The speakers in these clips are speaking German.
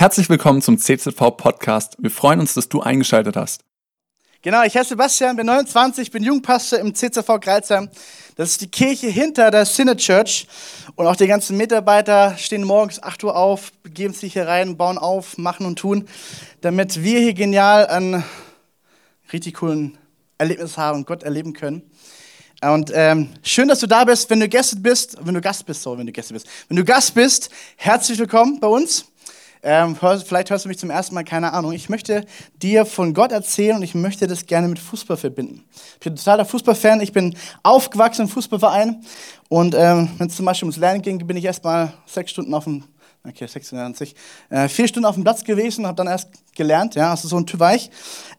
Herzlich willkommen zum CZV Podcast. Wir freuen uns, dass du eingeschaltet hast. Genau, ich heiße Sebastian, bin 29, bin Jugendpastor im CZV Kreuzheim. Das ist die Kirche hinter der Sinne Church. Und auch die ganzen Mitarbeiter stehen morgens 8 Uhr auf, begeben sich hier rein, bauen auf, machen und tun, damit wir hier genial ein richtig coolen Erlebnis haben und Gott erleben können. Und ähm, schön, dass du da bist. Wenn du Gast bist, wenn du Gast bist, so, wenn du Gast bist, wenn du Gast bist, herzlich willkommen bei uns. Ähm, vielleicht hörst du mich zum ersten Mal, keine Ahnung. Ich möchte dir von Gott erzählen und ich möchte das gerne mit Fußball verbinden. Ich bin totaler Fußballfan. Ich bin aufgewachsen im Fußballverein und ähm, wenn es zum Beispiel ums Lernen ging, bin ich erst mal sechs Stunden auf dem Okay, 96. Äh, vier Stunden auf dem Platz gewesen, habe dann erst gelernt, ja, also so ein Typ war ich.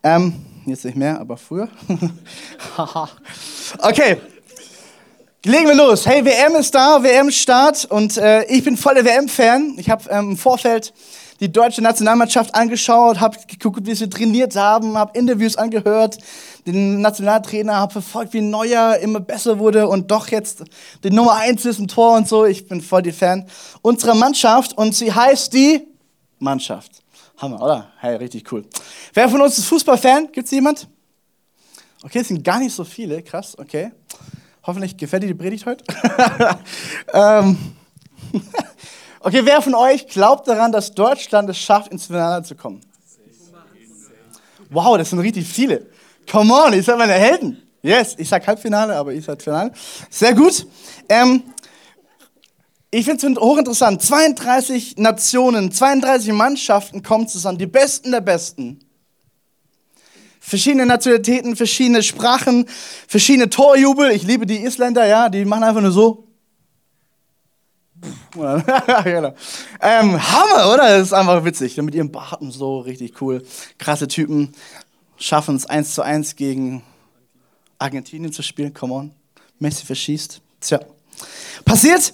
Ähm, jetzt nicht mehr, aber früher. okay, legen wir los. Hey, WM ist da, WM-Start und äh, ich bin voll der WM-Fan. Ich habe ähm, im Vorfeld die deutsche Nationalmannschaft angeschaut, habe geguckt, wie sie trainiert haben, habe Interviews angehört, den Nationaltrainer, habe verfolgt, wie Neuer immer besser wurde und doch jetzt die Nummer eins ist im Tor und so. Ich bin voll die Fan unserer Mannschaft und sie heißt die Mannschaft. Hammer, oder? Hey, richtig cool. Wer von uns ist Fußballfan? Gibt es jemand? Okay, es sind gar nicht so viele, krass, okay. Hoffentlich gefällt dir die Predigt heute. ähm. Okay, wer von euch glaubt daran, dass Deutschland es schafft, ins Finale zu kommen? Wow, das sind richtig viele. Come on, ihr seid meine Helden. Yes, ich sag Halbfinale, aber ihr seid Finale. Sehr gut. Ähm, ich finde es hochinteressant. 32 Nationen, 32 Mannschaften kommen zusammen, die Besten der Besten. Verschiedene Nationalitäten, verschiedene Sprachen, verschiedene Torjubel. Ich liebe die Isländer, ja, die machen einfach nur so. genau. ähm, Hammer, oder? Das ist einfach witzig. Mit ihrem Bart und so, richtig cool. Krasse Typen. Schaffen es 1 zu 1 gegen Argentinien zu spielen. Come on. Messi verschießt. Tja. Passiert.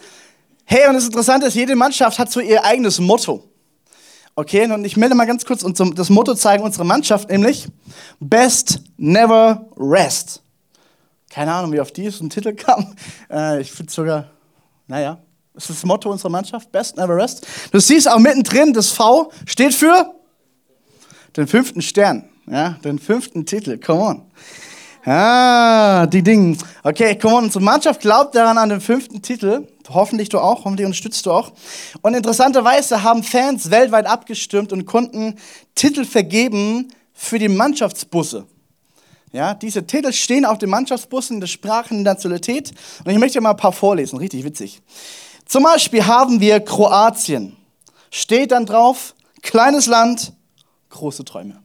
Hey, und das Interessante ist, jede Mannschaft hat so ihr eigenes Motto. Okay, und ich melde mal ganz kurz und das Motto zeigen unserer Mannschaft, nämlich Best Never Rest. Keine Ahnung, wie auf die so ein Titel kam. Äh, ich finde sogar, naja, das ist das Motto unserer Mannschaft, Best Never Rest. Du siehst auch mittendrin, das V steht für den fünften Stern, ja, den fünften Titel. Come on. Ah, die Dinge. Okay, come on. Unsere Mannschaft glaubt daran an den fünften Titel. Hoffentlich du auch, hoffentlich unterstützt du auch. Und interessanterweise haben Fans weltweit abgestimmt und konnten Titel vergeben für die Mannschaftsbusse. Ja, diese Titel stehen auf den Mannschaftsbussen der Sprache und Nationalität. Und ich möchte mal ein paar vorlesen, richtig witzig. Zum Beispiel haben wir Kroatien. Steht dann drauf, kleines Land, große Träume.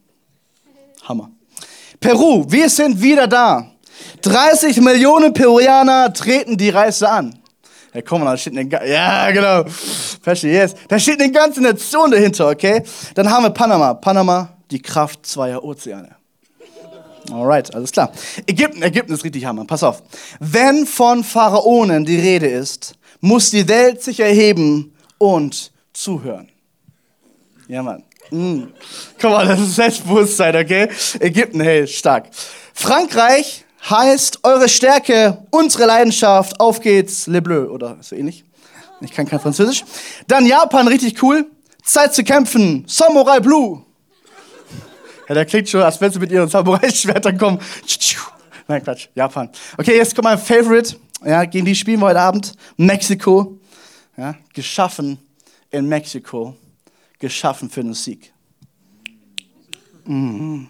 Hammer. Peru, wir sind wieder da. 30 Millionen Peruaner treten die Reise an. Ja, komm da steht eine, ja, genau. Verstehe, yes. Da steht eine ganze Nation dahinter, okay? Dann haben wir Panama. Panama, die Kraft zweier Ozeane. Alright, alles klar. Ägypten, Ägypten ist richtig Hammer. Pass auf. Wenn von Pharaonen die Rede ist, muss die Welt sich erheben und zuhören. Ja, Mann. Mm. Guck mal, das ist Selbstbewusstsein, okay? Ägypten, hey, stark. Frankreich heißt eure Stärke, unsere Leidenschaft, auf geht's, Le Bleu, oder so ähnlich. Ich kann kein Französisch. Dann Japan, richtig cool. Zeit zu kämpfen, Samurai Blue. Ja, der klingt schon, als wenn sie mit ihren Samurai-Schwertern kommen. Nein, Quatsch, Japan. Okay, jetzt kommt mein Favorite. Ja, gegen die spielen wir heute Abend. Mexiko. Ja, geschaffen in Mexiko geschaffen für den Sieg. Mhm.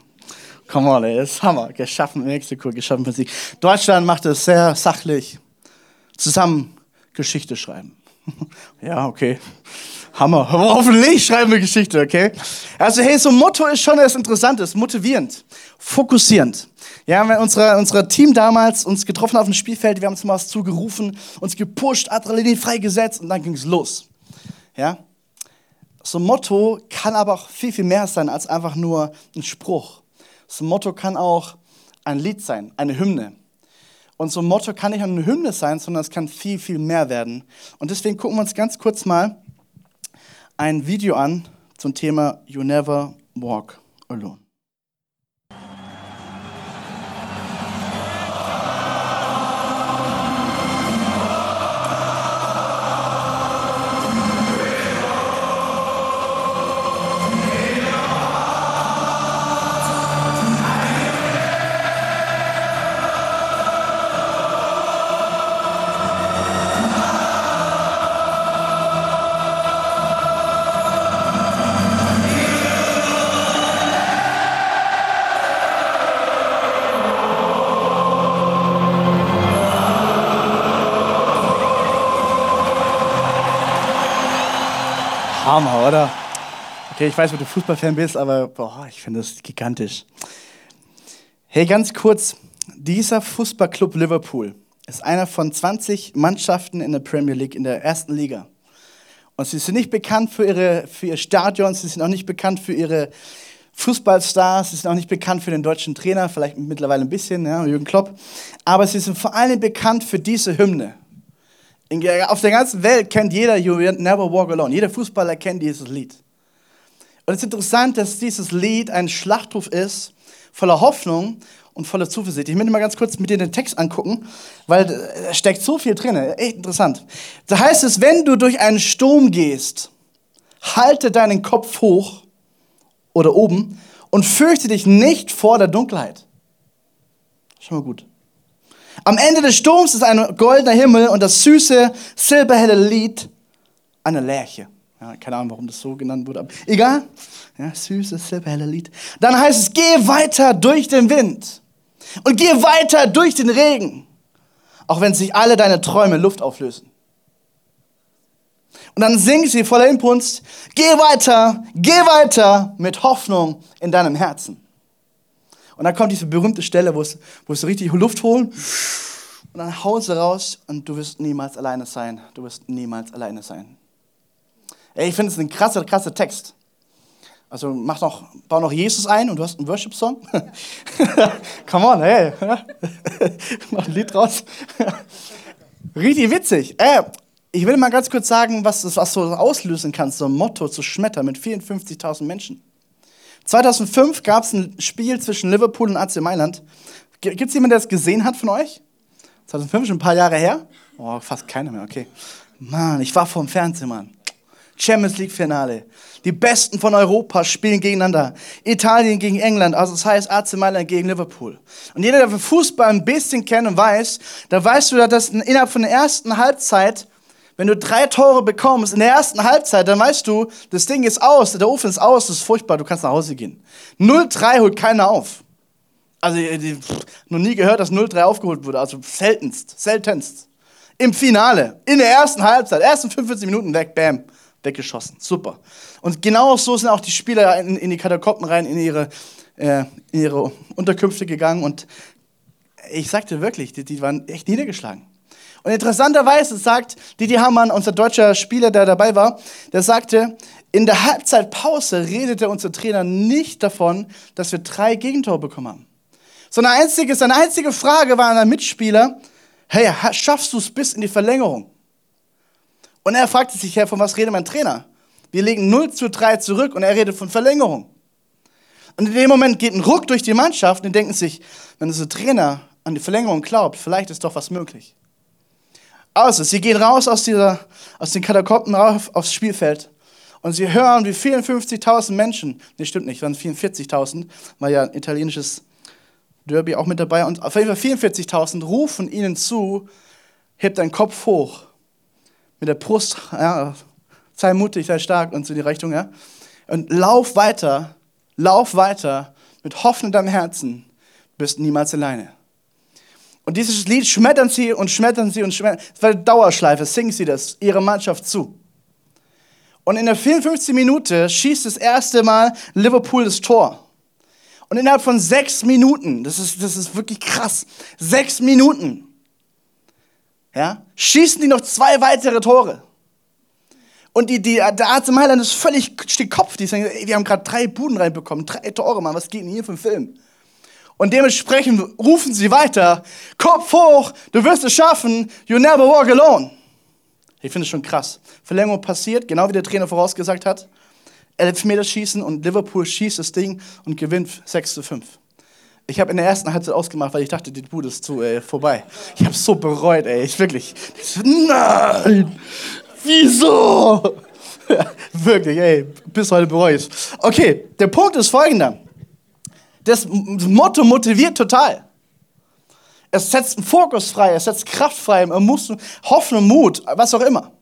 Come on, ey, das ist Hammer. Geschaffen in Mexiko, geschaffen für den Sieg. Deutschland macht es sehr sachlich. Zusammen Geschichte schreiben. ja, okay. Hammer. Hoffentlich schreiben wir Geschichte, okay? Also, hey, so ein Motto ist schon etwas Interessantes, motivierend, fokussierend. Ja, wenn unser, unser Team damals uns getroffen auf dem Spielfeld, wir haben uns mal was zugerufen, uns gepusht, Adrenalin freigesetzt und dann ging es los. Ja? So ein Motto kann aber auch viel, viel mehr sein als einfach nur ein Spruch. So ein Motto kann auch ein Lied sein, eine Hymne. Und so ein Motto kann nicht nur eine Hymne sein, sondern es kann viel, viel mehr werden. Und deswegen gucken wir uns ganz kurz mal ein Video an zum Thema You Never Walk Alone. Hammer, oder? Okay, ich weiß, ob du Fußballfan bist, aber boah, ich finde das gigantisch. Hey, ganz kurz, dieser Fußballclub Liverpool ist einer von 20 Mannschaften in der Premier League, in der ersten Liga. Und sie sind nicht bekannt für, ihre, für ihr Stadion, sie sind auch nicht bekannt für ihre Fußballstars, sie sind auch nicht bekannt für den deutschen Trainer, vielleicht mittlerweile ein bisschen, ja, Jürgen Klopp. Aber sie sind vor allem bekannt für diese Hymne. In, auf der ganzen Welt kennt jeder You Never Walk Alone. Jeder Fußballer kennt dieses Lied. Und es ist interessant, dass dieses Lied ein Schlachtruf ist, voller Hoffnung und voller Zuversicht. Ich möchte mal ganz kurz mit dir den Text angucken, weil da steckt so viel drin. Echt interessant. Da heißt es, wenn du durch einen Sturm gehst, halte deinen Kopf hoch oder oben und fürchte dich nicht vor der Dunkelheit. Schon mal gut. Am Ende des Sturms ist ein goldener Himmel und das süße, silberhelle Lied einer Lerche. Ja, keine Ahnung, warum das so genannt wurde, aber egal. Ja, süßes, silberhelle Lied. Dann heißt es, geh weiter durch den Wind und geh weiter durch den Regen, auch wenn sich alle deine Träume Luft auflösen. Und dann singt sie voller Impuls, geh weiter, geh weiter mit Hoffnung in deinem Herzen. Und dann kommt diese berühmte Stelle, wo es, wo es richtig Luft holen. Und dann hauen sie raus und du wirst niemals alleine sein. Du wirst niemals alleine sein. Ey, ich finde es ein krasser, krasser Text. Also mach noch, bau noch Jesus ein und du hast einen Worship-Song. Come on, hey. mach ein Lied draus. Richtig witzig. Äh, ich will mal ganz kurz sagen, was, was du auslösen kannst, so ein Motto zu schmettern mit 54.000 Menschen. 2005 gab es ein Spiel zwischen Liverpool und AC Mailand. Gibt es jemanden, der das gesehen hat von euch? 2005, schon ein paar Jahre her? Oh, fast keiner mehr, okay. Mann, ich war vor dem Fernsehen, Mann. Champions League Finale. Die Besten von Europa spielen gegeneinander. Italien gegen England, also das heißt AC Mailand gegen Liverpool. Und jeder, der Fußball ein bisschen kennt und weiß, da weißt du, dass innerhalb von der ersten Halbzeit, wenn du drei Tore bekommst in der ersten Halbzeit, dann weißt du, das Ding ist aus, der Ofen ist aus, das ist furchtbar, du kannst nach Hause gehen. 0-3 holt keiner auf. Also, ich, noch nie gehört, dass 0-3 aufgeholt wurde, also seltenst, seltenst. Im Finale, in der ersten Halbzeit, ersten 45 Minuten weg, bam weggeschossen. Super. Und genau so sind auch die Spieler in, in die Katakomben rein, in ihre, äh, in ihre Unterkünfte gegangen. Und ich sagte wirklich, die, die waren echt niedergeschlagen. Und interessanterweise sagt Didi Hamann, unser deutscher Spieler, der dabei war, der sagte, in der Halbzeitpause redete unser Trainer nicht davon, dass wir drei Gegentore bekommen haben. Sondern einzige, seine einzige Frage war an einen Mitspieler, hey, schaffst du es bis in die Verlängerung? Und er fragte sich, Herr, von was redet mein Trainer? Wir legen 0 zu 3 zurück und er redet von Verlängerung. Und in dem Moment geht ein Ruck durch die Mannschaft und denken sich, wenn unser Trainer an die Verlängerung glaubt, vielleicht ist doch was möglich. Also, sie gehen raus aus, dieser, aus den Katakomben rauf aufs Spielfeld und sie hören, wie 54.000 Menschen, nee, stimmt nicht, waren 44.000, war ja ein italienisches Derby auch mit dabei, und auf jeden Fall 44.000 rufen ihnen zu, hebt deinen Kopf hoch mit der Brust, ja, sei mutig, sei stark und so die Richtung, ja. Und lauf weiter, lauf weiter mit Hoffnung in deinem Herzen, bist niemals alleine. Und dieses Lied schmettern sie und schmettern sie und schmettern. Es war eine Dauerschleife, singen sie das ihrer Mannschaft zu. Und in der 54. Minute schießt das erste Mal Liverpool das Tor. Und innerhalb von sechs Minuten, das ist, das ist wirklich krass, sechs Minuten ja, schießen die noch zwei weitere Tore. Und die, die, der im Mailand ist völlig steht Kopf. Die sagen, ey, wir haben gerade drei Buden reinbekommen, drei Tore, Mann, was geht denn hier für ein Film? Und dementsprechend rufen sie weiter, Kopf hoch, du wirst es schaffen, you never walk alone. Ich finde es schon krass. Verlängerung passiert, genau wie der Trainer vorausgesagt hat. Elfmeter schießen und Liverpool schießt das Ding und gewinnt 6 zu 5. Ich habe in der ersten Halbzeit ausgemacht, weil ich dachte, die Bude ist zu, ey, vorbei. Ich habe so bereut, ey, ich wirklich. Nein! Wieso? Wirklich, ey, bis heute bereue ich Okay, der Punkt ist folgender. Das Motto motiviert total. Es setzt einen Fokus frei, es setzt Kraft frei, man Hoffnung, Mut, was auch immer.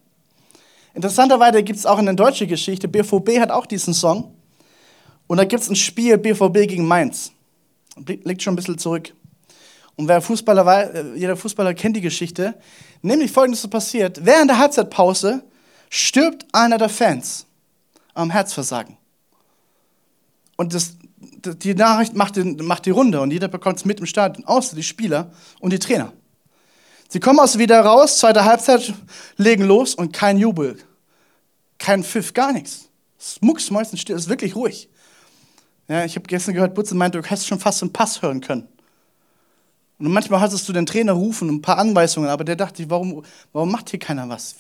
Interessanterweise gibt es auch in der deutschen Geschichte, BVB hat auch diesen Song. Und da gibt es ein Spiel BVB gegen Mainz liegt schon ein bisschen zurück. Und wer Fußballer war, äh, jeder Fußballer kennt die Geschichte. Nämlich folgendes passiert. Während der Halbzeitpause stirbt einer der Fans. am Herzversagen. Und das, die Nachricht macht die, macht die Runde und jeder bekommt es mit im Stadion, außer die Spieler und die Trainer. Sie kommen aus wieder raus, zweite Halbzeit, legen los und kein Jubel, kein Pfiff, gar nichts. Mucksmäuschen still, ist wirklich ruhig. Ja, ich habe gestern gehört, Butze meinte, du hättest schon fast einen Pass hören können. Und manchmal hattest du den Trainer rufen, ein paar Anweisungen, aber der dachte, warum, warum macht hier keiner was?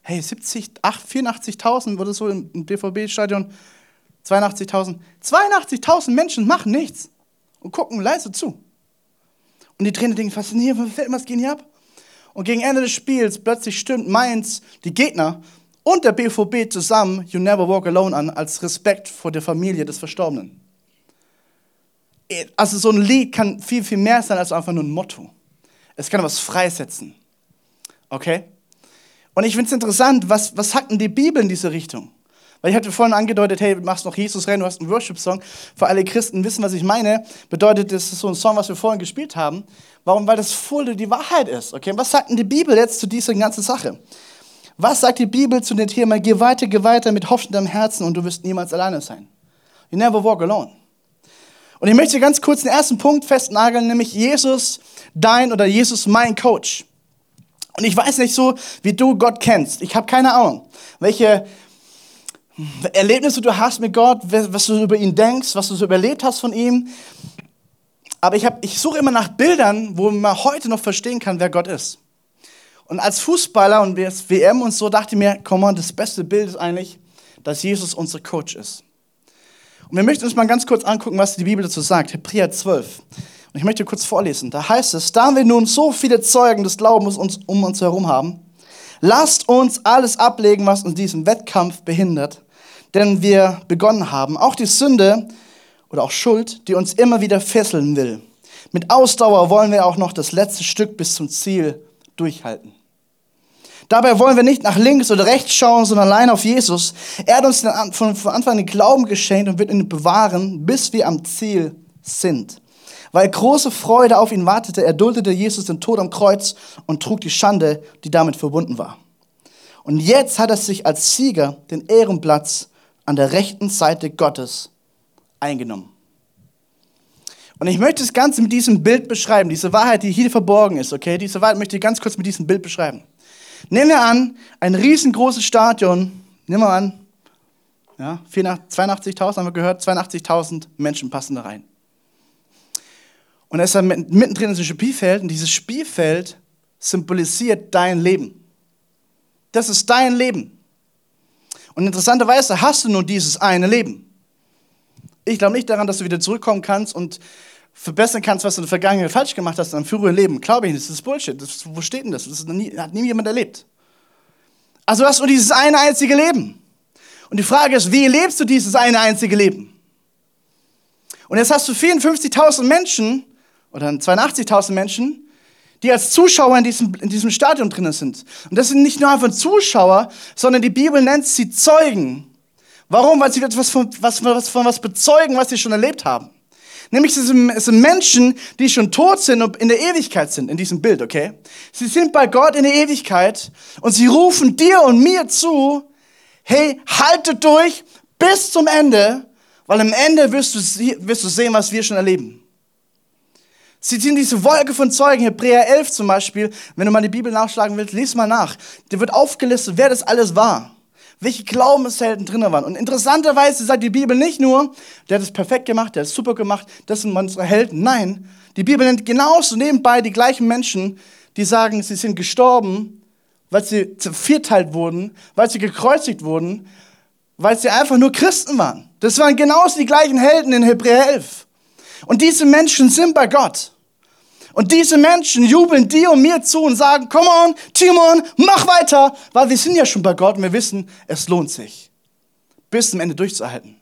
Hey, 70, 84.000 wurde so im DVB-Stadion, 82.000. 82.000 Menschen machen nichts und gucken leise zu. Und die Trainer denken, was, was geht hier ab? Und gegen Ende des Spiels plötzlich stimmt Mainz, die Gegner und der BVB zusammen You Never Walk Alone an, als Respekt vor der Familie des Verstorbenen. Also so ein Lied kann viel, viel mehr sein als einfach nur ein Motto. Es kann was freisetzen. Okay? Und ich finde es interessant, was, was sagt denn die Bibel in diese Richtung? Weil ich hatte vorhin angedeutet, hey, machst noch Jesus rein, du hast einen Worship-Song. Für alle Christen wissen, was ich meine, bedeutet, das ist so ein Song, was wir vorhin gespielt haben. Warum? Weil das voll die Wahrheit ist. Okay? Was sagt denn die Bibel jetzt zu dieser ganzen Sache? Was sagt die Bibel zu dem Thema, geh weiter, geh weiter mit hoffendem Herzen und du wirst niemals alleine sein? You never walk alone. Und ich möchte ganz kurz den ersten Punkt festnageln, nämlich Jesus, dein oder Jesus, mein Coach. Und ich weiß nicht so, wie du Gott kennst. Ich habe keine Ahnung, welche Erlebnisse du hast mit Gott, was du über ihn denkst, was du so überlebt hast von ihm. Aber ich, ich suche immer nach Bildern, wo man heute noch verstehen kann, wer Gott ist. Und als Fußballer und als WM und so dachte ich mir, komm mal, das beste Bild ist eigentlich, dass Jesus unser Coach ist. Und wir möchten uns mal ganz kurz angucken, was die Bibel dazu sagt. Hebräer 12. Und ich möchte kurz vorlesen. Da heißt es, da wir nun so viele Zeugen des Glaubens um uns herum haben, lasst uns alles ablegen, was uns diesen Wettkampf behindert, denn wir begonnen haben. Auch die Sünde oder auch Schuld, die uns immer wieder fesseln will. Mit Ausdauer wollen wir auch noch das letzte Stück bis zum Ziel durchhalten. Dabei wollen wir nicht nach links oder rechts schauen, sondern allein auf Jesus. Er hat uns von, Anfang den Glauben geschenkt und wird ihn bewahren, bis wir am Ziel sind. Weil große Freude auf ihn wartete, erduldete Jesus den Tod am Kreuz und trug die Schande, die damit verbunden war. Und jetzt hat er sich als Sieger den Ehrenplatz an der rechten Seite Gottes eingenommen. Und ich möchte das Ganze mit diesem Bild beschreiben, diese Wahrheit, die hier verborgen ist, okay? Diese Wahrheit möchte ich ganz kurz mit diesem Bild beschreiben. Nehmen wir an, ein riesengroßes Stadion, nehmen wir an, ja, 82.000 haben wir gehört, 82.000 Menschen passen da rein. Und es ist mittendrin ein Spielfeld und dieses Spielfeld symbolisiert dein Leben. Das ist dein Leben. Und interessanterweise hast du nur dieses eine Leben. Ich glaube nicht daran, dass du wieder zurückkommen kannst und verbessern kannst, was du in der Vergangenheit falsch gemacht hast in deinem früheren Leben. Glaube ich nicht, das ist Bullshit. Das, wo steht denn das? Das hat nie jemand erlebt. Also du hast nur dieses eine einzige Leben. Und die Frage ist, wie lebst du dieses eine einzige Leben? Und jetzt hast du 54.000 Menschen oder 82.000 Menschen, die als Zuschauer in diesem, in diesem Stadion drinnen sind. Und das sind nicht nur einfach Zuschauer, sondern die Bibel nennt sie Zeugen. Warum? Weil sie etwas von was, was, von was bezeugen, was sie schon erlebt haben. Nämlich es sind Menschen, die schon tot sind und in der Ewigkeit sind, in diesem Bild, okay? Sie sind bei Gott in der Ewigkeit und sie rufen dir und mir zu, hey, haltet durch bis zum Ende, weil am Ende wirst du, wirst du sehen, was wir schon erleben. Sie sind diese Wolke von Zeugen, Hebräer 11 zum Beispiel, wenn du mal die Bibel nachschlagen willst, lies mal nach. Da wird aufgelistet, wer das alles war welche Glaubenshelden drin waren. Und interessanterweise sagt die Bibel nicht nur, der hat es perfekt gemacht, der hat es super gemacht, das sind unsere Helden. Nein, die Bibel nennt genauso nebenbei die gleichen Menschen, die sagen, sie sind gestorben, weil sie zervierteilt wurden, weil sie gekreuzigt wurden, weil sie einfach nur Christen waren. Das waren genauso die gleichen Helden in Hebräer 11. Und diese Menschen sind bei Gott. Und diese Menschen jubeln dir und mir zu und sagen, come on, Timon, mach weiter, weil wir sind ja schon bei Gott und wir wissen, es lohnt sich, bis zum Ende durchzuhalten.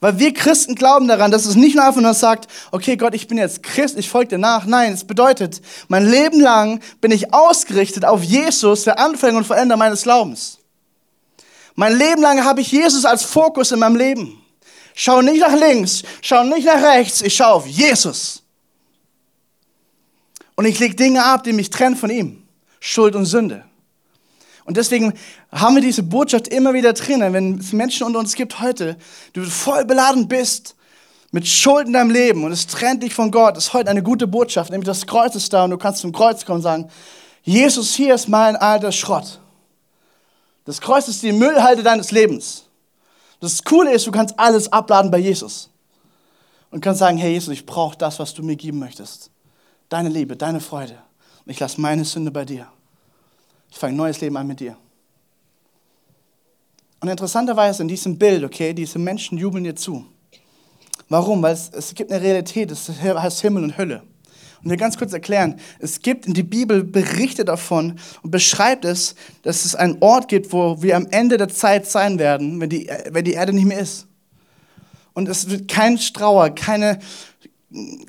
Weil wir Christen glauben daran, dass es nicht nur einfach nur sagt, okay Gott, ich bin jetzt Christ, ich folge dir nach. Nein, es bedeutet, mein Leben lang bin ich ausgerichtet auf Jesus, der Anfänger und Veränder meines Glaubens. Mein Leben lang habe ich Jesus als Fokus in meinem Leben. Schau nicht nach links, schau nicht nach rechts, ich schaue auf Jesus. Und ich lege Dinge ab, die mich trennen von ihm. Schuld und Sünde. Und deswegen haben wir diese Botschaft immer wieder drin, wenn es Menschen unter uns gibt heute, du voll beladen bist mit Schuld in deinem Leben und es trennt dich von Gott, ist heute eine gute Botschaft, nämlich das Kreuz ist da und du kannst zum Kreuz kommen und sagen, Jesus, hier ist mein alter Schrott. Das Kreuz ist die Müllhalde deines Lebens. Das Coole ist, du kannst alles abladen bei Jesus. Und kannst sagen, hey Jesus, ich brauche das, was du mir geben möchtest. Deine Liebe, deine Freude. Und ich lasse meine Sünde bei dir. Ich fange ein neues Leben an mit dir. Und interessanterweise in diesem Bild, okay, diese Menschen jubeln dir zu. Warum? Weil es, es gibt eine Realität, das heißt Himmel und Hölle. Und wir ganz kurz erklären, es gibt in der Bibel Berichte davon und beschreibt es, dass es einen Ort gibt, wo wir am Ende der Zeit sein werden, wenn die, wenn die Erde nicht mehr ist. Und es wird kein Strauer, keine,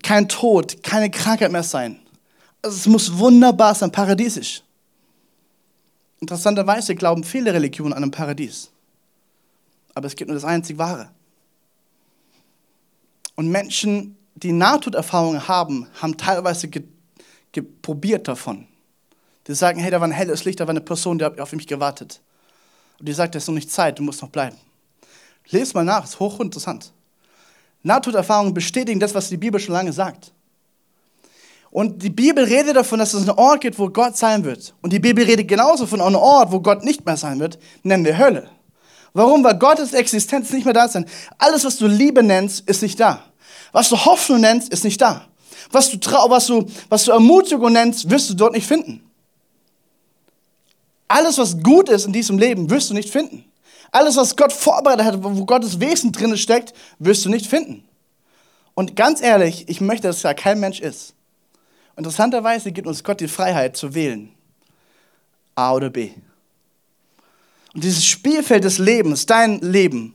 kein Tod, keine Krankheit mehr sein. Also es muss wunderbar sein, paradiesisch. Interessanterweise glauben viele Religionen an ein Paradies. Aber es gibt nur das einzig Wahre. Und Menschen, die Nahtoderfahrungen haben, haben teilweise ge, ge davon. Die sagen, hey, da war ein helles Licht, da war eine Person, die hat auf mich gewartet. Und die sagt, es ist noch nicht Zeit, du musst noch bleiben. Lest mal nach, ist hochinteressant. Nahtoderfahrungen bestätigen das, was die Bibel schon lange sagt. Und die Bibel redet davon, dass es einen Ort gibt, wo Gott sein wird. Und die Bibel redet genauso von einem Ort, wo Gott nicht mehr sein wird, nennen wir Hölle. Warum? Weil Gottes Existenz nicht mehr da ist. Alles, was du Liebe nennst, ist nicht da. Was du Hoffnung nennst, ist nicht da. Was du, was du, was du Ermutigung nennst, wirst du dort nicht finden. Alles, was gut ist in diesem Leben, wirst du nicht finden. Alles, was Gott vorbereitet hat, wo Gottes Wesen drin steckt, wirst du nicht finden. Und ganz ehrlich, ich möchte, dass da kein Mensch ist. Interessanterweise gibt uns Gott die Freiheit zu wählen. A oder B. Und dieses Spielfeld des Lebens, dein Leben,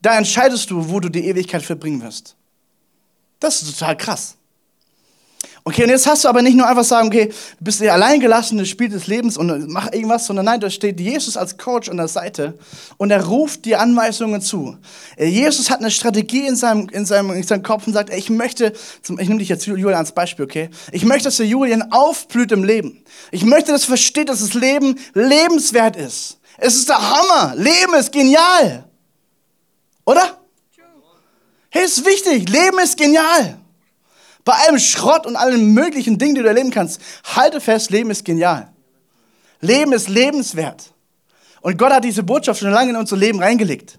da entscheidest du, wo du die Ewigkeit verbringen wirst. Das ist total krass. Okay, und jetzt hast du aber nicht nur einfach sagen, okay, du bist dir alleingelassen, das Spiel des Lebens und mach irgendwas, sondern nein, da steht Jesus als Coach an der Seite und er ruft dir Anweisungen zu. Äh, Jesus hat eine Strategie in seinem, in seinem, in seinem Kopf und sagt, ey, ich möchte, ich nehme dich jetzt Julian als Beispiel, okay? Ich möchte, dass der Julian aufblüht im Leben. Ich möchte, dass er versteht, dass das Leben lebenswert ist. Es ist der Hammer. Leben ist genial. Oder? Hey, ist wichtig. Leben ist genial. Bei allem Schrott und allen möglichen Dingen, die du erleben kannst, halte fest, Leben ist genial. Leben ist lebenswert. Und Gott hat diese Botschaft schon lange in unser Leben reingelegt.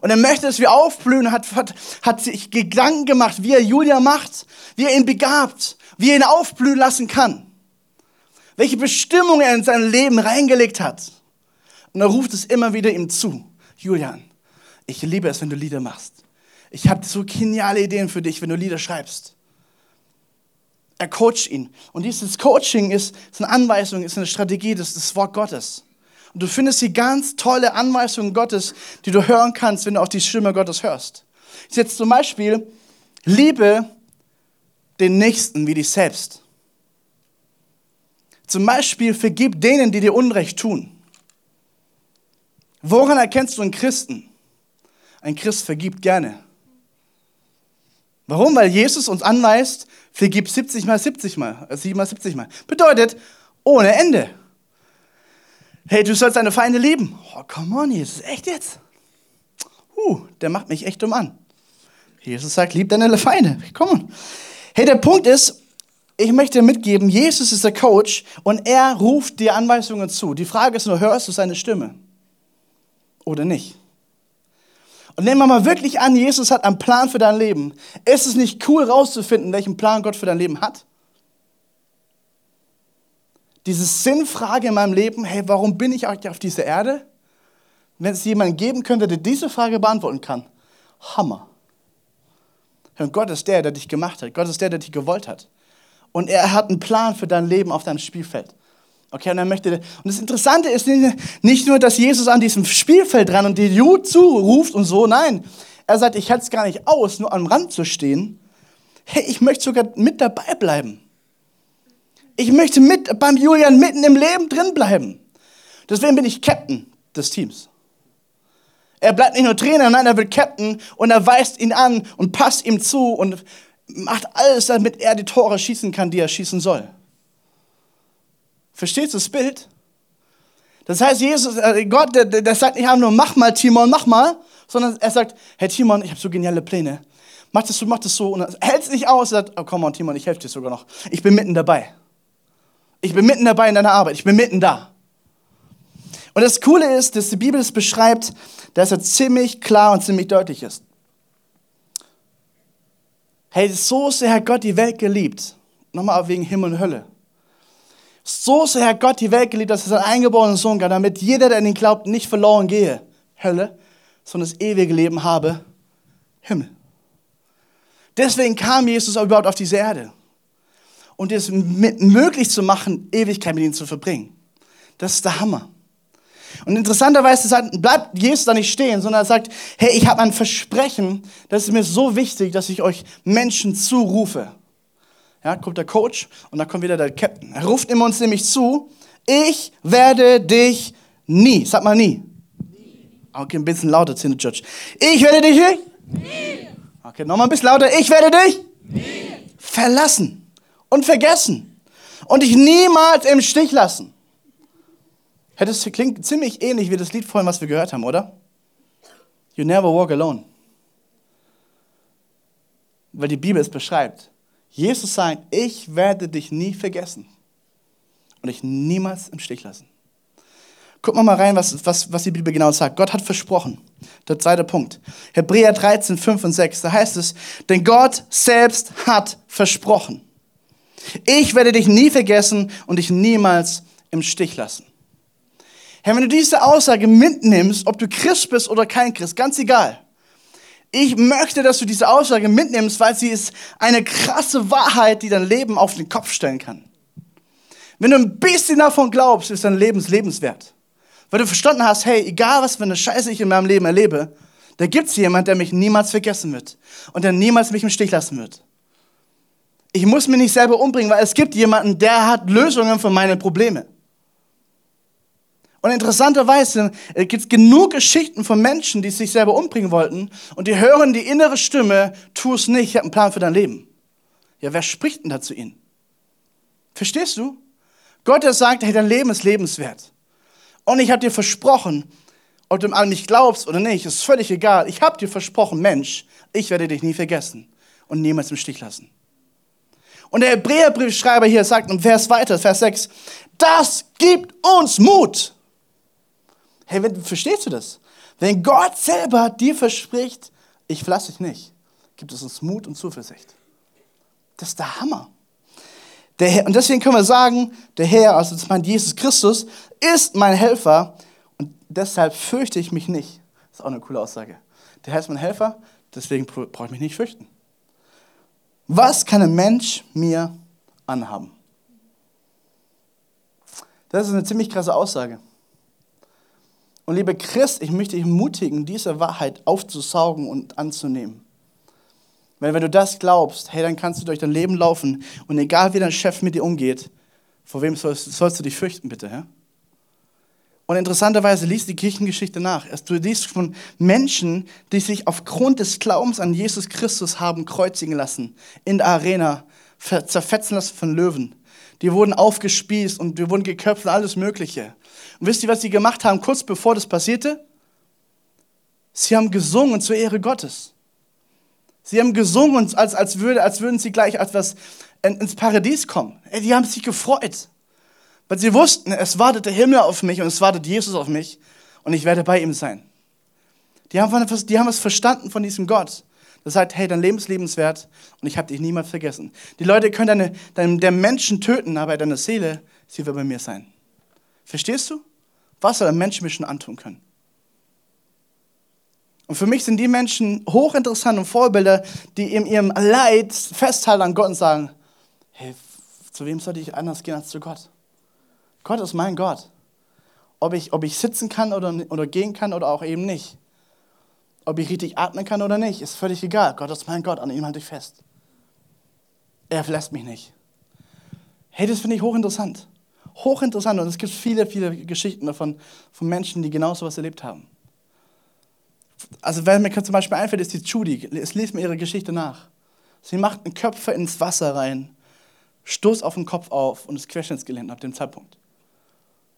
Und er möchte, dass wir aufblühen, hat, hat, hat sich Gedanken gemacht, wie er Julia macht, wie er ihn begabt, wie er ihn aufblühen lassen kann. Welche Bestimmung er in sein Leben reingelegt hat. Und er ruft es immer wieder ihm zu. Julian, ich liebe es, wenn du Lieder machst. Ich habe so geniale Ideen für dich, wenn du Lieder schreibst. Er coacht ihn. Und dieses Coaching ist, ist eine Anweisung, ist eine Strategie, das ist das Wort Gottes. Und du findest hier ganz tolle Anweisungen Gottes, die du hören kannst, wenn du auf die Stimme Gottes hörst. Ist jetzt zum Beispiel, liebe den Nächsten wie dich selbst. Zum Beispiel, vergib denen, die dir Unrecht tun. Woran erkennst du einen Christen? Ein Christ vergibt gerne. Warum? Weil Jesus uns anweist, vergib 70 mal 70 mal, 7 äh, mal 70 mal. Bedeutet, ohne Ende. Hey, du sollst deine Feinde lieben. Oh, come on, Jesus, echt jetzt? Uh, der macht mich echt dumm an. Jesus sagt, lieb deine Feinde. Komm on. Hey, der Punkt ist, ich möchte dir mitgeben, Jesus ist der Coach und er ruft dir Anweisungen zu. Die Frage ist nur, hörst du seine Stimme oder nicht? Und nehmen wir mal wirklich an, Jesus hat einen Plan für dein Leben. Ist es nicht cool rauszufinden, welchen Plan Gott für dein Leben hat? Diese Sinnfrage in meinem Leben, hey, warum bin ich eigentlich auf dieser Erde? Wenn es jemanden geben könnte, der diese Frage beantworten kann, Hammer. Und Gott ist der, der dich gemacht hat. Gott ist der, der dich gewollt hat. Und er hat einen Plan für dein Leben auf deinem Spielfeld. Okay, und er möchte, und das Interessante ist nicht nur, dass Jesus an diesem Spielfeld dran und die Jud zuruft und so, nein. Er sagt, ich halte es gar nicht aus, nur am Rand zu stehen. Hey, ich möchte sogar mit dabei bleiben. Ich möchte mit beim Julian mitten im Leben drin bleiben. Deswegen bin ich Captain des Teams. Er bleibt nicht nur Trainer, nein, er wird Captain und er weist ihn an und passt ihm zu und macht alles, damit er die Tore schießen kann, die er schießen soll. Verstehst du das Bild? Das heißt, Jesus, äh, Gott, der, der sagt nicht einfach nur, mach mal, Timon, mach mal, sondern er sagt, hey Timon, ich habe so geniale Pläne. Mach das so, mach das so. Und er hält es nicht aus. Sagt, oh komm on, Timon, ich helfe dir sogar noch. Ich bin mitten dabei. Ich bin mitten dabei in deiner Arbeit. Ich bin mitten da. Und das Coole ist, dass die Bibel es beschreibt, dass er ziemlich klar und ziemlich deutlich ist. Hey, so sehr hat Gott die Welt geliebt. Nochmal wegen Himmel und Hölle. So sehr hat Gott die Welt geliebt, dass er seinen eingeborenen Sohn gab, damit jeder, der an ihn glaubt, nicht verloren gehe. Hölle, sondern das ewige Leben habe. Himmel. Deswegen kam Jesus überhaupt auf diese Erde. Und es möglich zu machen, Ewigkeit mit ihm zu verbringen. Das ist der Hammer. Und interessanterweise sagt, bleibt Jesus da nicht stehen, sondern er sagt, hey, ich habe ein Versprechen, das ist mir so wichtig, dass ich euch Menschen zurufe. Ja, kommt der Coach und dann kommt wieder der Captain. Er ruft immer uns nämlich zu, ich werde dich nie, sag mal nie. nie. Okay, ein bisschen lauter, Judge. Ich werde dich nie. Okay, nochmal ein bisschen lauter. Ich werde dich nie. verlassen und vergessen und dich niemals im Stich lassen. Das klingt ziemlich ähnlich wie das Lied vorhin, was wir gehört haben, oder? You never walk alone. Weil die Bibel es beschreibt. Jesus sagt, ich werde dich nie vergessen und dich niemals im Stich lassen. Gucken wir mal rein, was, was, was die Bibel genau sagt. Gott hat versprochen. Der zweite Punkt. Hebräer 13, 5 und 6. Da heißt es, denn Gott selbst hat versprochen. Ich werde dich nie vergessen und dich niemals im Stich lassen. Herr, wenn du diese Aussage mitnimmst, ob du Christ bist oder kein Christ, ganz egal. Ich möchte, dass du diese Aussage mitnimmst, weil sie ist eine krasse Wahrheit, die dein Leben auf den Kopf stellen kann. Wenn du ein bisschen davon glaubst, ist dein Leben lebenswert. Weil du verstanden hast, hey, egal was für eine Scheiße ich in meinem Leben erlebe, da gibt es jemand, der mich niemals vergessen wird und der niemals mich im Stich lassen wird. Ich muss mich nicht selber umbringen, weil es gibt jemanden, der hat Lösungen für meine Probleme. Und interessanterweise äh, gibt es genug Geschichten von Menschen, die sich selber umbringen wollten und die hören die innere Stimme, tu es nicht, ich habe einen Plan für dein Leben. Ja, wer spricht denn da zu ihnen? Verstehst du? Gott, der sagt, hey, dein Leben ist lebenswert. Und ich habe dir versprochen, ob du an mich glaubst oder nicht, ist völlig egal. Ich habe dir versprochen, Mensch, ich werde dich nie vergessen und niemals im Stich lassen. Und der Hebräerbriefschreiber hier sagt im Vers weiter, Vers 6, das gibt uns Mut. Hey, verstehst du das? Wenn Gott selber dir verspricht, ich verlasse dich nicht, gibt es uns Mut und Zuversicht. Das ist der Hammer. Der Herr, und deswegen können wir sagen, der Herr, also das meint Jesus Christus, ist mein Helfer und deshalb fürchte ich mich nicht. Das ist auch eine coole Aussage. Der Herr ist mein Helfer, deswegen brauche ich mich nicht fürchten. Was kann ein Mensch mir anhaben? Das ist eine ziemlich krasse Aussage. Und liebe Christ, ich möchte dich ermutigen, diese Wahrheit aufzusaugen und anzunehmen. Weil wenn du das glaubst, hey, dann kannst du durch dein Leben laufen und egal wie dein Chef mit dir umgeht, vor wem sollst, sollst du dich fürchten, bitte, ja? Und interessanterweise liest die Kirchengeschichte nach. Du liest von Menschen, die sich aufgrund des Glaubens an Jesus Christus haben kreuzigen lassen, in der Arena, zerfetzen lassen von Löwen. Die wurden aufgespießt und die wurden geköpft und alles Mögliche. Und wisst ihr, was sie gemacht haben, kurz bevor das passierte? Sie haben gesungen zur Ehre Gottes. Sie haben gesungen, als, als, würde, als würden sie gleich etwas ins Paradies kommen. Die haben sich gefreut. Weil sie wussten, es wartet der Himmel auf mich und es wartet Jesus auf mich und ich werde bei ihm sein. Die haben, die haben was verstanden von diesem Gott. Das sagt, hey, dein Leben ist lebenswert und ich habe dich niemals vergessen. Die Leute können deine, deine, der Menschen töten, aber deine Seele, sie wird bei mir sein. Verstehst du? Was soll ein Mensch mir schon antun können? Und für mich sind die Menschen hochinteressant und Vorbilder, die in ihrem Leid festhalten an Gott und sagen, hey, zu wem sollte ich anders gehen als zu Gott? Gott ist mein Gott. Ob ich, ob ich sitzen kann oder, oder gehen kann oder auch eben nicht. Ob ich richtig atmen kann oder nicht, ist völlig egal. Gott ist mein Gott, an ihm halte ich fest. Er verlässt mich nicht. Hey, das finde ich hochinteressant. Hochinteressant. Und es gibt viele, viele Geschichten davon, von Menschen, die genau so etwas erlebt haben. Also, wer mir zum Beispiel einfällt, ist die Judy. Es liest mir ihre Geschichte nach. Sie macht einen Köpfer ins Wasser rein, stoßt auf den Kopf auf und ist querschnittsgelähmt ab dem Zeitpunkt.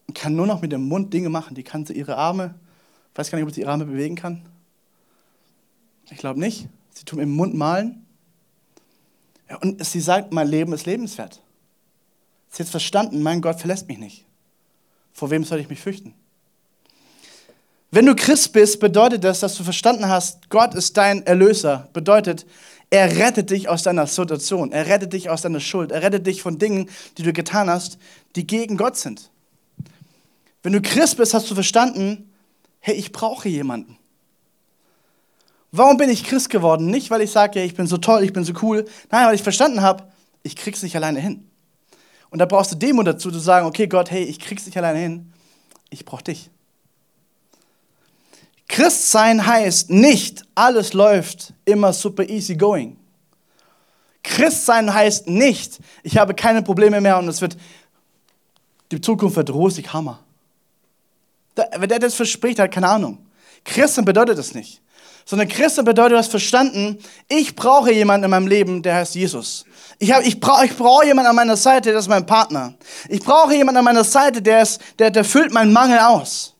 und kann nur noch mit dem Mund Dinge machen. Die kann sie ihre Arme, ich weiß gar nicht, ob sie ihre Arme bewegen kann. Ich glaube nicht. Sie tut im Mund malen. Ja, und sie sagt, mein Leben ist lebenswert. Sie hat verstanden, mein Gott verlässt mich nicht. Vor wem soll ich mich fürchten? Wenn du Christ bist, bedeutet das, dass du verstanden hast, Gott ist dein Erlöser. Bedeutet, er rettet dich aus deiner Situation, er rettet dich aus deiner Schuld, er rettet dich von Dingen, die du getan hast, die gegen Gott sind. Wenn du Christ bist, hast du verstanden, hey, ich brauche jemanden. Warum bin ich Christ geworden? Nicht, weil ich sage, ja, ich bin so toll, ich bin so cool. Nein, weil ich verstanden habe, ich krieg's nicht alleine hin. Und da brauchst du Demut dazu, zu sagen, okay, Gott, hey, ich krieg's nicht alleine hin. Ich brauche dich. Christsein heißt nicht, alles läuft immer super easy going. Christsein heißt nicht, ich habe keine Probleme mehr und es wird, die Zukunft wird rosig, Hammer. Wenn der das verspricht, hat keine Ahnung. Christen bedeutet das nicht. Sondern Christen bedeutet, du hast verstanden, ich brauche jemanden in meinem Leben, der heißt Jesus. Ich, ich brauche ich brauch jemanden an meiner Seite, der ist mein Partner. Ich brauche jemanden an meiner Seite, der, ist, der, der füllt meinen Mangel aus.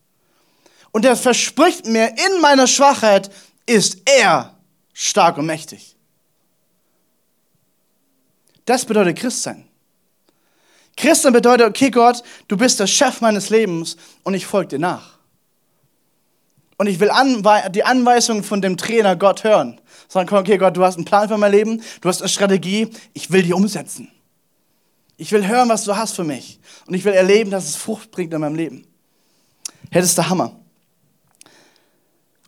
Und der verspricht mir, in meiner Schwachheit ist er stark und mächtig. Das bedeutet Christsein. Christsein bedeutet, okay Gott, du bist der Chef meines Lebens und ich folge dir nach. Und ich will anwe die Anweisungen von dem Trainer Gott hören. Sagen, okay Gott, du hast einen Plan für mein Leben, du hast eine Strategie, ich will die umsetzen. Ich will hören, was du hast für mich. Und ich will erleben, dass es Frucht bringt in meinem Leben. Hey, das ist der Hammer.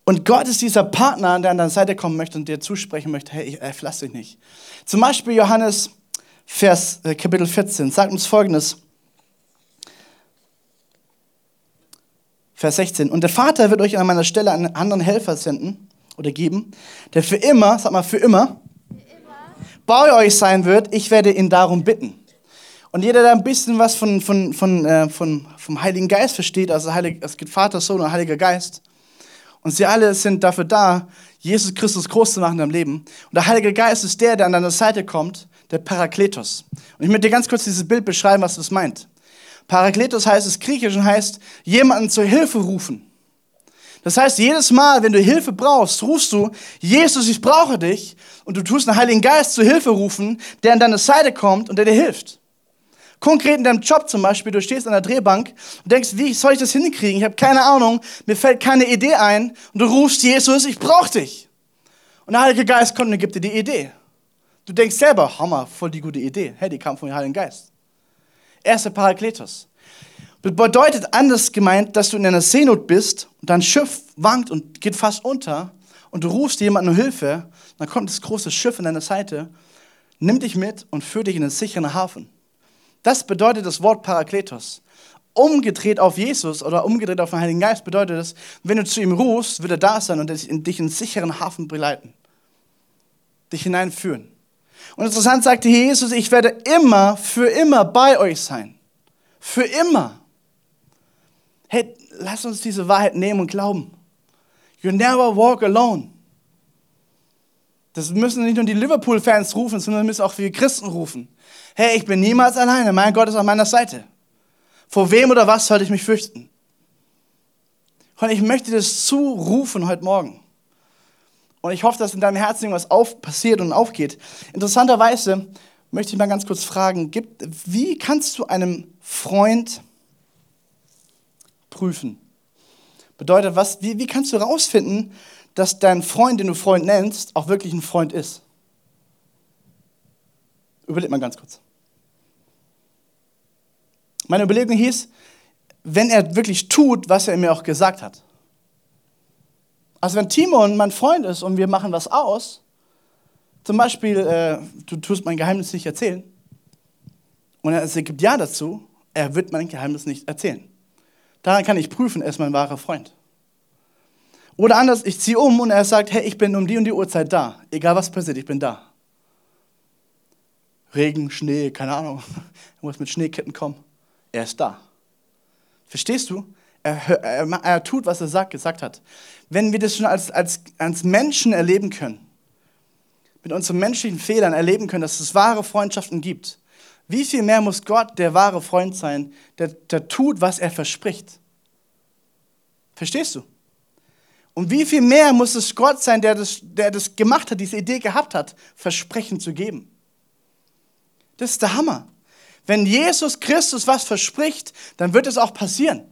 Und Gott ist dieser Partner, der an deine Seite kommen möchte und dir zusprechen möchte, hey, ich äh, verlasse dich nicht. Zum Beispiel Johannes Vers, äh, Kapitel 14 sagt uns folgendes. Vers 16. Und der Vater wird euch an meiner Stelle einen anderen Helfer senden oder geben, der für immer, sag mal, für immer, bei euch sein wird. Ich werde ihn darum bitten. Und jeder, der ein bisschen was von, von, von, äh, von, vom Heiligen Geist versteht, also Heilig, es gibt Vater, Sohn und Heiliger Geist, und sie alle sind dafür da, Jesus Christus groß zu machen in deinem Leben. Und der Heilige Geist ist der, der an deiner Seite kommt, der Parakletos. Und ich möchte dir ganz kurz dieses Bild beschreiben, was das meint. Parakletos heißt es griechisch und heißt jemanden zur Hilfe rufen. Das heißt, jedes Mal, wenn du Hilfe brauchst, rufst du, Jesus, ich brauche dich. Und du tust den Heiligen Geist zur Hilfe rufen, der an deine Seite kommt und der dir hilft. Konkret in deinem Job zum Beispiel, du stehst an der Drehbank und denkst, wie soll ich das hinkriegen? Ich habe keine Ahnung, mir fällt keine Idee ein und du rufst Jesus, ich brauche dich. Und der Heilige Geist kommt und gibt dir die Idee. Du denkst selber, Hammer, voll die gute Idee. Hey, die kam vom Heiligen Geist. Erster Parakletos. Bedeutet anders gemeint, dass du in einer Seenot bist und dein Schiff wankt und geht fast unter und du rufst jemanden um Hilfe, dann kommt das große Schiff an deiner Seite, nimmt dich mit und führt dich in einen sicheren Hafen. Das bedeutet das Wort Parakletos. Umgedreht auf Jesus oder umgedreht auf den Heiligen Geist bedeutet es, wenn du zu ihm rufst, wird er da sein und dich in einen sicheren Hafen begleiten. Dich hineinführen. Und interessant sagte Jesus, ich werde immer, für immer bei euch sein. Für immer. Hey, lass uns diese Wahrheit nehmen und glauben. You never walk alone. Das müssen nicht nur die Liverpool-Fans rufen, sondern müssen auch wir Christen rufen. Hey, ich bin niemals alleine. Mein Gott ist an meiner Seite. Vor wem oder was sollte ich mich fürchten? Und ich möchte das zurufen heute Morgen. Und ich hoffe, dass in deinem Herzen irgendwas auf, passiert und aufgeht. Interessanterweise möchte ich mal ganz kurz fragen, wie kannst du einem Freund prüfen? Bedeutet, was, wie, wie kannst du herausfinden, dass dein Freund, den du Freund nennst, auch wirklich ein Freund ist? Überleg mal ganz kurz. Meine Überlegung hieß, wenn er wirklich tut, was er mir auch gesagt hat. Also wenn Timon mein Freund ist und wir machen was aus, zum Beispiel, äh, du tust mein Geheimnis nicht erzählen, und er gibt Ja dazu, er wird mein Geheimnis nicht erzählen. Daran kann ich prüfen, er ist mein wahrer Freund. Oder anders, ich ziehe um und er sagt, hey, ich bin um die und die Uhrzeit da. Egal was passiert, ich bin da. Regen, Schnee, keine Ahnung. Er muss mit Schneeketten kommen. Er ist da. Verstehst du? Er, er, er, tut, was er sagt, gesagt hat. Wenn wir das schon als, als, als Menschen erleben können, mit unseren menschlichen Fehlern erleben können, dass es wahre Freundschaften gibt, Wie viel mehr muss Gott der wahre Freund sein, der, der tut, was er verspricht? Verstehst du? Und wie viel mehr muss es Gott sein, der das, der das gemacht hat, diese Idee gehabt hat, Versprechen zu geben? Das ist der Hammer. Wenn Jesus Christus was verspricht, dann wird es auch passieren.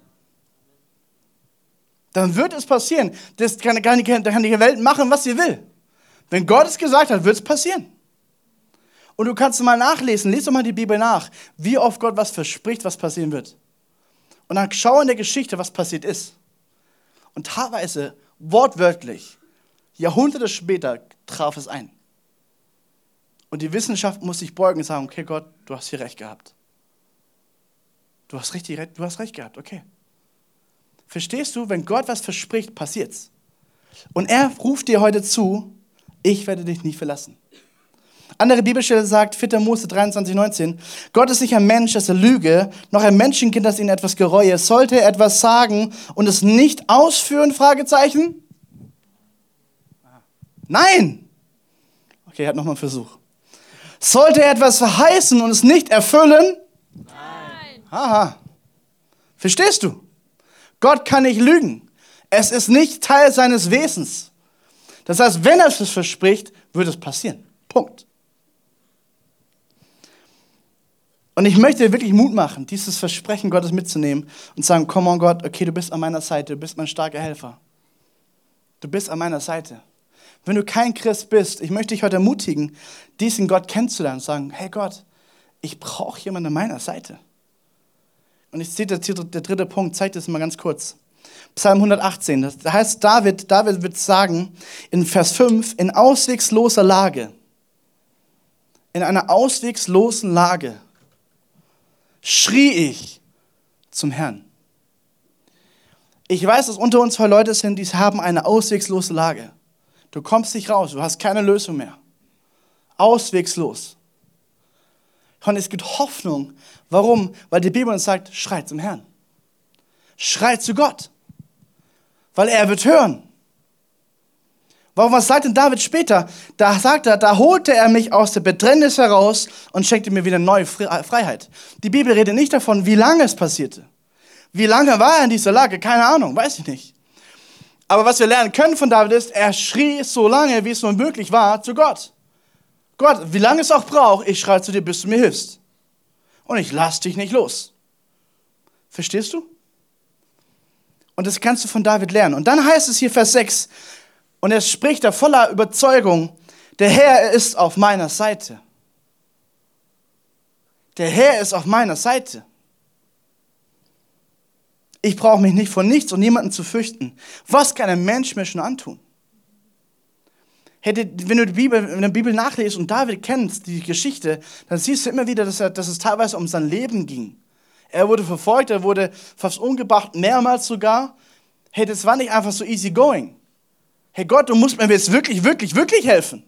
Dann wird es passieren. Das kann, kann, kann die Welt machen, was sie will. Wenn Gott es gesagt hat, wird es passieren. Und du kannst mal nachlesen, lies doch mal die Bibel nach, wie oft Gott was verspricht, was passieren wird. Und dann schau in der Geschichte, was passiert ist. Und teilweise, wortwörtlich, Jahrhunderte später traf es ein. Und die Wissenschaft muss sich beugen und sagen, okay Gott, du hast hier recht gehabt. Du hast, richtig, du hast recht gehabt, okay. Verstehst du, wenn Gott was verspricht, passiert's. Und er ruft dir heute zu, ich werde dich nicht verlassen. Andere Bibelstelle sagt, 4. Mose 23, 19, Gott ist nicht ein Mensch, dass er lüge, noch ein Menschenkind, das ihn etwas gereue. Sollte er etwas sagen und es nicht ausführen? Fragezeichen? Nein! Okay, er hat nochmal einen Versuch. Sollte er etwas verheißen und es nicht erfüllen? Nein. Aha. Verstehst du? Gott kann nicht lügen. Es ist nicht Teil seines Wesens. Das heißt, wenn er es verspricht, wird es passieren. Punkt. Und ich möchte dir wirklich Mut machen, dieses Versprechen Gottes mitzunehmen und sagen, komm on Gott, okay, du bist an meiner Seite, du bist mein starker Helfer. Du bist an meiner Seite. Wenn du kein Christ bist, ich möchte dich heute ermutigen, diesen Gott kennenzulernen und sagen, hey Gott, ich brauche jemanden an meiner Seite. Und ich sehe, der, der dritte Punkt, zeigt das mal ganz kurz. Psalm 118, das heißt, David, David wird sagen in Vers 5, in auswegsloser Lage, in einer auswegslosen Lage, schrie ich zum Herrn. Ich weiß, dass unter uns zwei Leute sind, die haben eine auswegslose Lage. Du kommst nicht raus, du hast keine Lösung mehr. Auswegslos. Und es gibt Hoffnung. Warum? Weil die Bibel uns sagt, schreit zum Herrn. Schreit zu Gott. Weil er wird hören. Warum, was sagt denn David später? Da sagt er, da holte er mich aus der Bedrängnis heraus und schenkte mir wieder neue Freiheit. Die Bibel redet nicht davon, wie lange es passierte. Wie lange war er in dieser Lage? Keine Ahnung, weiß ich nicht. Aber was wir lernen können von David ist, er schrie so lange, wie es nur möglich war, zu Gott. Gott, wie lange es auch braucht, ich schreie zu dir, bis du mir hilfst. Und ich lass dich nicht los. Verstehst du? Und das kannst du von David lernen. Und dann heißt es hier Vers 6, und er spricht da voller Überzeugung, der Herr ist auf meiner Seite. Der Herr ist auf meiner Seite. Ich brauche mich nicht vor nichts und niemanden zu fürchten. Was kann ein Mensch mir schon antun? Hätte, wenn du die Bibel, in der Bibel nachliest und David kennst, die Geschichte, dann siehst du immer wieder, dass, er, dass es teilweise um sein Leben ging. Er wurde verfolgt, er wurde fast umgebracht, mehrmals sogar. Hey, das war nicht einfach so easy going hey Gott, du musst mir jetzt wirklich, wirklich, wirklich helfen.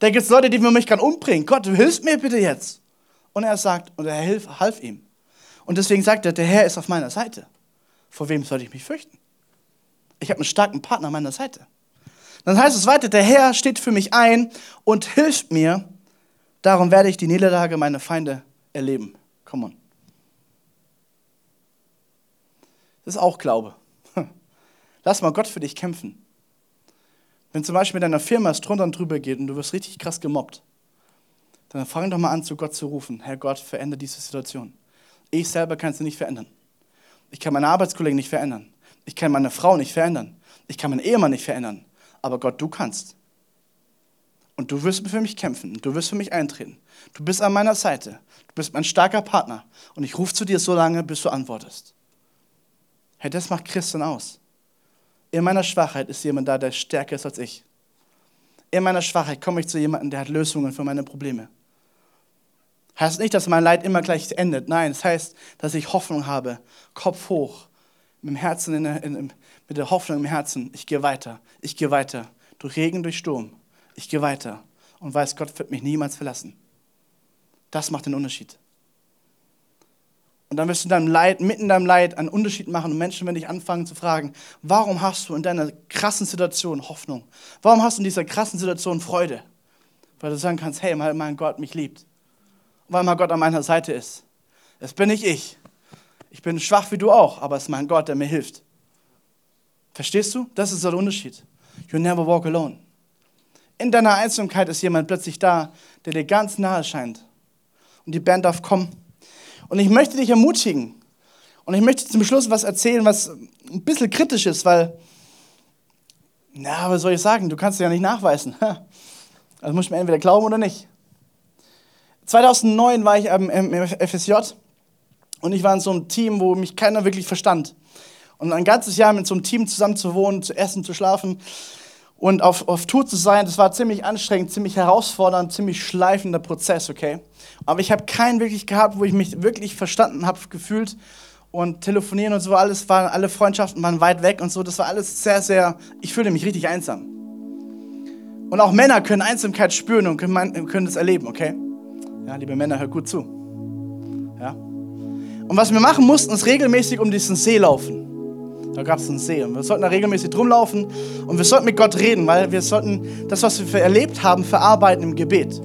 Da gibt es Leute, die mich gerade umbringen. Gott, du hilfst mir bitte jetzt. Und er sagt, und er hilf, half ihm. Und deswegen sagt er, der Herr ist auf meiner Seite. Vor wem soll ich mich fürchten? Ich habe einen starken Partner an meiner Seite. Dann heißt es weiter, der Herr steht für mich ein und hilft mir. Darum werde ich die Niederlage meiner Feinde erleben. Come on. Das ist auch Glaube. Lass mal Gott für dich kämpfen. Wenn zum Beispiel mit deiner Firma es drunter und drüber geht und du wirst richtig krass gemobbt, dann fang doch mal an, zu Gott zu rufen. Herr Gott, verändere diese Situation. Ich selber kann sie nicht verändern. Ich kann meine Arbeitskollegen nicht verändern. Ich kann meine Frau nicht verändern. Ich kann meinen Ehemann nicht verändern. Aber Gott, du kannst. Und du wirst für mich kämpfen. Du wirst für mich eintreten. Du bist an meiner Seite. Du bist mein starker Partner. Und ich rufe zu dir so lange, bis du antwortest. Hey, das macht Christen aus. In meiner Schwachheit ist jemand da, der stärker ist als ich. In meiner Schwachheit komme ich zu jemandem, der hat Lösungen für meine Probleme. Heißt nicht, dass mein Leid immer gleich endet. Nein, es das heißt, dass ich Hoffnung habe. Kopf hoch, mit dem Herzen in, in, mit der Hoffnung im Herzen. Ich gehe weiter. Ich gehe weiter. Durch Regen, durch Sturm. Ich gehe weiter und weiß, Gott wird mich niemals verlassen. Das macht den Unterschied. Und dann wirst du in deinem Leid, mitten in deinem Leid einen Unterschied machen und Menschen werden dich anfangen zu fragen, warum hast du in deiner krassen Situation Hoffnung? Warum hast du in dieser krassen Situation Freude? Weil du sagen kannst, hey, mein Gott mich liebt. weil mein Gott an meiner Seite ist. Das bin nicht ich. Ich bin schwach wie du auch, aber es ist mein Gott, der mir hilft. Verstehst du? Das ist der Unterschied. You never walk alone. In deiner Einsamkeit ist jemand plötzlich da, der dir ganz nahe scheint. Und die Band darf kommen. Und ich möchte dich ermutigen. Und ich möchte zum Schluss was erzählen, was ein bisschen kritisch ist, weil, na, was soll ich sagen? Du kannst es ja nicht nachweisen. Also muss ich mir entweder glauben oder nicht. 2009 war ich im FSJ und ich war in so einem Team, wo mich keiner wirklich verstand. Und ein ganzes Jahr mit so einem Team zusammen zu wohnen, zu essen, zu schlafen und auf, auf Tour zu sein, das war ziemlich anstrengend, ziemlich herausfordernd, ziemlich schleifender Prozess, okay? Aber ich habe keinen wirklich gehabt, wo ich mich wirklich verstanden habe, gefühlt und telefonieren und so alles, waren, alle Freundschaften waren weit weg und so, das war alles sehr, sehr, ich fühlte mich richtig einsam. Und auch Männer können Einsamkeit spüren und können, können das erleben, okay? Ja, liebe Männer, hört gut zu. Ja? Und was wir machen mussten, ist regelmäßig um diesen See laufen. Da gab es einen See und wir sollten da regelmäßig drum laufen und wir sollten mit Gott reden, weil wir sollten das, was wir erlebt haben, verarbeiten im Gebet.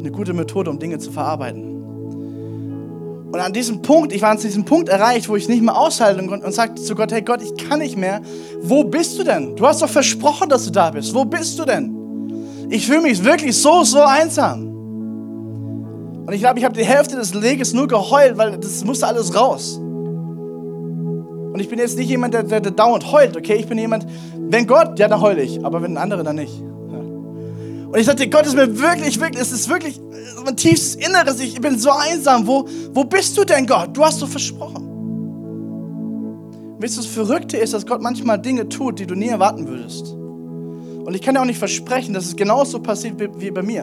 Eine gute Methode, um Dinge zu verarbeiten. Und an diesem Punkt, ich war an diesem Punkt erreicht, wo ich nicht mehr aushalte und, und sagte zu Gott, hey Gott, ich kann nicht mehr. Wo bist du denn? Du hast doch versprochen, dass du da bist. Wo bist du denn? Ich fühle mich wirklich so, so einsam. Und ich glaube, ich habe die Hälfte des Weges nur geheult, weil das musste alles raus. Und ich bin jetzt nicht jemand, der, der, der dauernd heult, okay? Ich bin jemand, wenn Gott, ja, dann heule ich, aber wenn andere, dann nicht. Und ich sagte, Gott ist mir wirklich, wirklich, es ist wirklich mein tiefstes Inneres. Ich bin so einsam. Wo, wo bist du denn, Gott? Du hast doch versprochen. Wisst du, das Verrückte ist, dass Gott manchmal Dinge tut, die du nie erwarten würdest. Und ich kann dir auch nicht versprechen, dass es genauso passiert wie bei mir.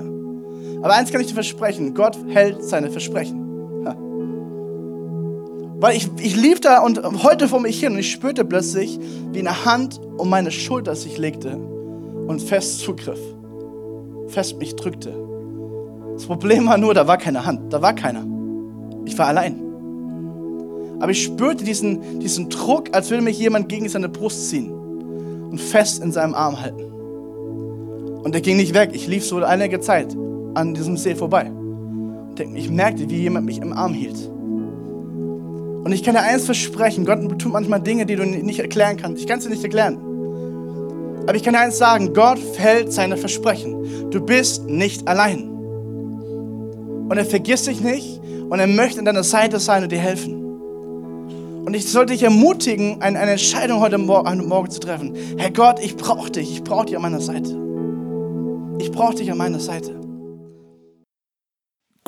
Aber eins kann ich dir versprechen, Gott hält seine Versprechen. Weil ich, ich lief da und heute vor mich hin und ich spürte plötzlich, wie eine Hand um meine Schulter sich legte und fest zugriff, fest mich drückte. Das Problem war nur, da war keine Hand, da war keiner. Ich war allein. Aber ich spürte diesen, diesen Druck, als würde mich jemand gegen seine Brust ziehen und fest in seinem Arm halten. Und er ging nicht weg. Ich lief so einige Zeit an diesem See vorbei. Ich merkte, wie jemand mich im Arm hielt. Und ich kann dir eins versprechen, Gott tut manchmal Dinge, die du nicht erklären kannst. Ich kann sie nicht erklären. Aber ich kann dir eins sagen, Gott hält seine Versprechen. Du bist nicht allein. Und er vergisst dich nicht und er möchte an deiner Seite sein und dir helfen. Und ich sollte dich ermutigen, eine, Entscheidung heute Morgen zu treffen. Herr Gott, ich brauche dich. Ich brauche dich an meiner Seite. Ich brauche dich an meiner Seite.